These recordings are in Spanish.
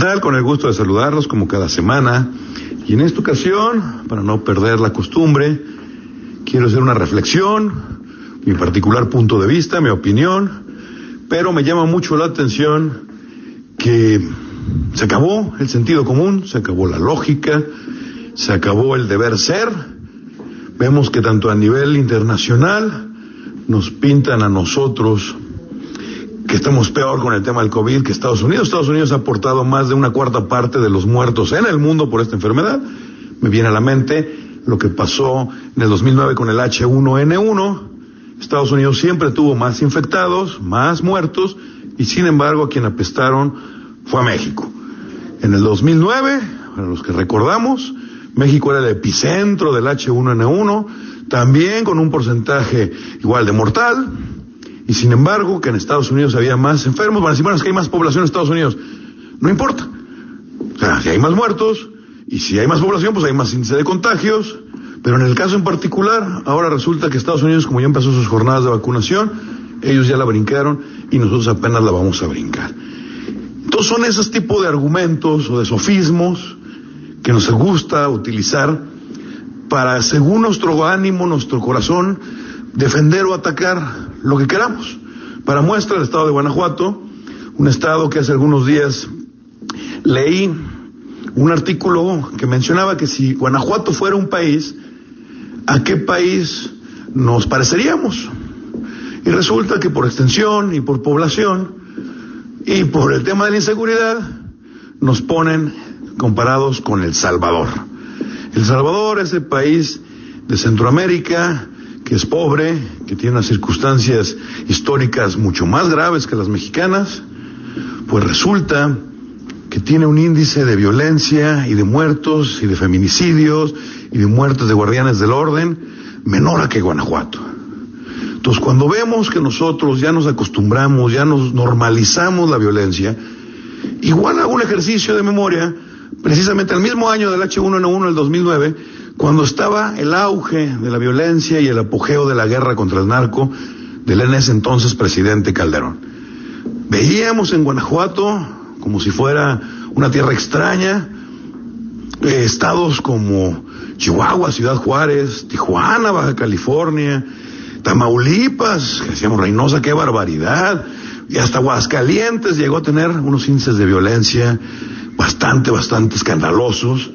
Con el gusto de saludarlos como cada semana. Y en esta ocasión, para no perder la costumbre, quiero hacer una reflexión, mi particular punto de vista, mi opinión, pero me llama mucho la atención que se acabó el sentido común, se acabó la lógica, se acabó el deber ser. Vemos que tanto a nivel internacional nos pintan a nosotros que estamos peor con el tema del COVID que Estados Unidos. Estados Unidos ha aportado más de una cuarta parte de los muertos en el mundo por esta enfermedad. Me viene a la mente lo que pasó en el 2009 con el H1N1. Estados Unidos siempre tuvo más infectados, más muertos, y sin embargo a quien apestaron fue a México. En el 2009, para los que recordamos, México era el epicentro del H1N1, también con un porcentaje igual de mortal, y sin embargo, que en Estados Unidos había más enfermos, van a decir, bueno, es que hay más población en Estados Unidos. No importa. O sea, si hay más muertos y si hay más población, pues hay más índice de contagios. Pero en el caso en particular, ahora resulta que Estados Unidos, como ya empezó sus jornadas de vacunación, ellos ya la brincaron y nosotros apenas la vamos a brincar. Entonces son esos tipos de argumentos o de sofismos que nos gusta utilizar para, según nuestro ánimo, nuestro corazón, defender o atacar lo que queramos. Para muestra el estado de Guanajuato, un estado que hace algunos días leí un artículo que mencionaba que si Guanajuato fuera un país, ¿a qué país nos pareceríamos? Y resulta que por extensión y por población y por el tema de la inseguridad nos ponen comparados con El Salvador. El Salvador es el país de Centroamérica que es pobre, que tiene unas circunstancias históricas mucho más graves que las mexicanas, pues resulta que tiene un índice de violencia y de muertos y de feminicidios y de muertes de guardianes del orden menor a que Guanajuato. Entonces, cuando vemos que nosotros ya nos acostumbramos, ya nos normalizamos la violencia, igual hago un ejercicio de memoria, precisamente el mismo año del H1N1, el 2009, cuando estaba el auge de la violencia y el apogeo de la guerra contra el narco del en ese entonces presidente Calderón. Veíamos en Guanajuato como si fuera una tierra extraña, eh, estados como Chihuahua, Ciudad Juárez, Tijuana, Baja California, Tamaulipas, que decíamos Reynosa, qué barbaridad, y hasta Aguascalientes llegó a tener unos índices de violencia bastante, bastante escandalosos.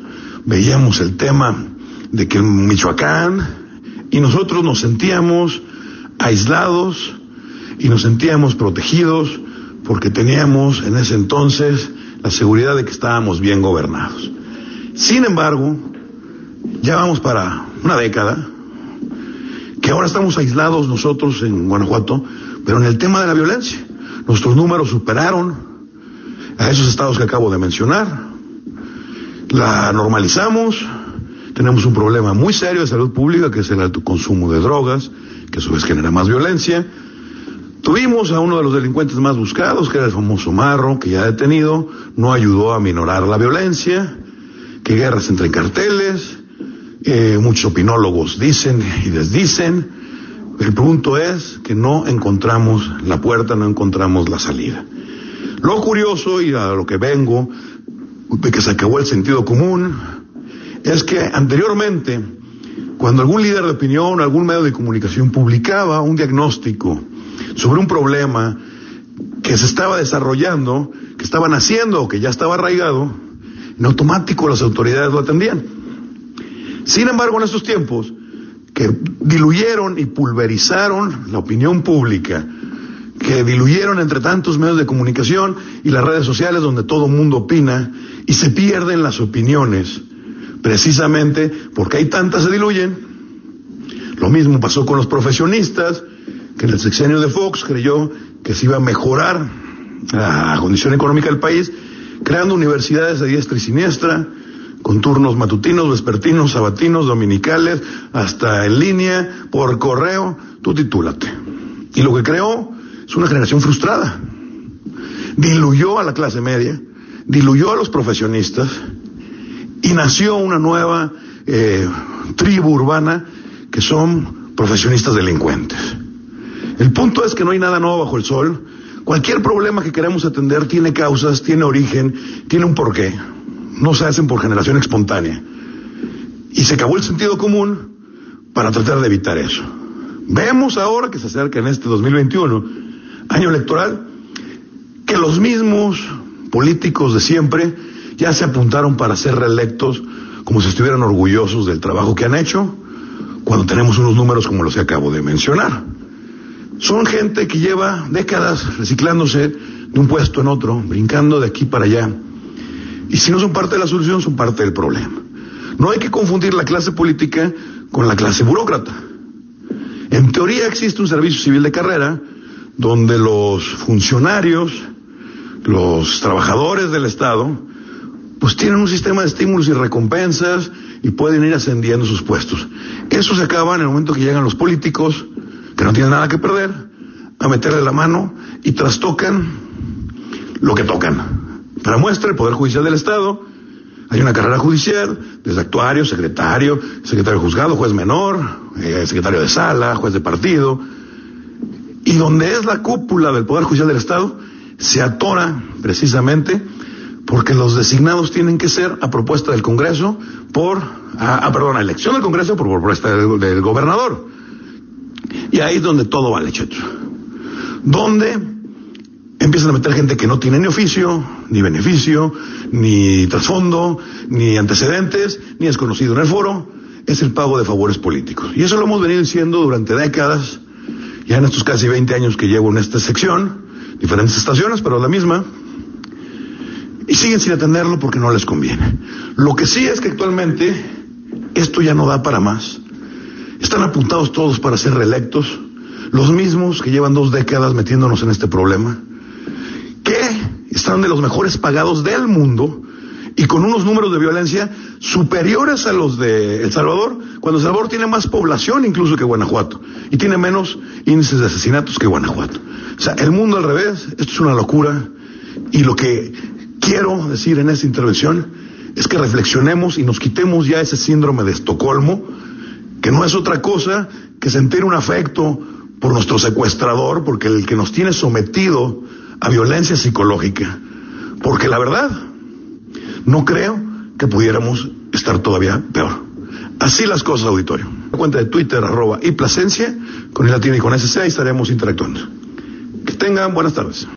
Veíamos el tema de que en Michoacán y nosotros nos sentíamos aislados y nos sentíamos protegidos porque teníamos en ese entonces la seguridad de que estábamos bien gobernados. Sin embargo, ya vamos para una década que ahora estamos aislados nosotros en Guanajuato, pero en el tema de la violencia. Nuestros números superaron a esos estados que acabo de mencionar. La normalizamos, tenemos un problema muy serio de salud pública, que es el alto consumo de drogas, que a su vez genera más violencia. Tuvimos a uno de los delincuentes más buscados, que era el famoso Marro, que ya detenido, no ayudó a minorar la violencia, que guerras entre carteles, eh, muchos opinólogos dicen y desdicen. El punto es que no encontramos la puerta, no encontramos la salida. Lo curioso y a lo que vengo, de que se acabó el sentido común, es que anteriormente, cuando algún líder de opinión, algún medio de comunicación publicaba un diagnóstico sobre un problema que se estaba desarrollando, que estaban haciendo o que ya estaba arraigado, en automático las autoridades lo atendían. Sin embargo, en estos tiempos, que diluyeron y pulverizaron la opinión pública, que diluyeron entre tantos medios de comunicación y las redes sociales donde todo mundo opina y se pierden las opiniones, precisamente porque hay tantas se diluyen. Lo mismo pasó con los profesionistas, que en el sexenio de Fox creyó que se iba a mejorar la condición económica del país, creando universidades de diestra y siniestra, con turnos matutinos, vespertinos, sabatinos, dominicales, hasta en línea, por correo, tú titúlate. Y lo que creó es una generación frustrada. Diluyó a la clase media, diluyó a los profesionistas, y nació una nueva eh, tribu urbana que son profesionistas delincuentes. El punto es que no hay nada nuevo bajo el sol Cualquier problema que queramos atender tiene causas, tiene origen, tiene un porqué. No se hacen por generación espontánea. Y se acabó el sentido común para tratar de evitar eso. Vemos ahora que se acerca en este 2021, año electoral, que los mismos políticos de siempre ya se apuntaron para ser reelectos como si estuvieran orgullosos del trabajo que han hecho, cuando tenemos unos números como los que acabo de mencionar. Son gente que lleva décadas reciclándose de un puesto en otro, brincando de aquí para allá. Y si no son parte de la solución, son parte del problema. No hay que confundir la clase política con la clase burócrata. En teoría existe un servicio civil de carrera donde los funcionarios, los trabajadores del Estado, pues tienen un sistema de estímulos y recompensas y pueden ir ascendiendo sus puestos. Eso se acaba en el momento que llegan los políticos, que no tienen nada que perder, a meterle la mano y trastocan lo que tocan. Para muestra, el Poder Judicial del Estado, hay una carrera judicial, desde actuario, secretario, secretario de juzgado, juez menor, eh, secretario de sala, juez de partido, y donde es la cúpula del Poder Judicial del Estado, se atora precisamente porque los designados tienen que ser a propuesta del Congreso por, a, perdón, a elección del Congreso por propuesta del, gobernador. Y ahí es donde todo vale, cheto. Donde empiezan a meter gente que no tiene ni oficio, ni beneficio, ni trasfondo, ni antecedentes, ni es conocido en el foro, es el pago de favores políticos. Y eso lo hemos venido diciendo durante décadas, ya en estos casi 20 años que llevo en esta sección, diferentes estaciones, pero la misma, y siguen sin atenderlo porque no les conviene. Lo que sí es que actualmente esto ya no da para más. Están apuntados todos para ser reelectos, los mismos que llevan dos décadas metiéndonos en este problema, que están de los mejores pagados del mundo y con unos números de violencia superiores a los de El Salvador, cuando El Salvador tiene más población incluso que Guanajuato y tiene menos índices de asesinatos que Guanajuato. O sea, el mundo al revés, esto es una locura y lo que quiero decir en esta intervención es que reflexionemos y nos quitemos ya ese síndrome de Estocolmo, que no es otra cosa que sentir un afecto por nuestro secuestrador, porque el que nos tiene sometido a violencia psicológica, porque la verdad, no creo que pudiéramos estar todavía peor. Así las cosas, auditorio. La cuenta de Twitter, arroba y Plasencia, con el latino y con SC, estaremos interactuando. Que tengan buenas tardes.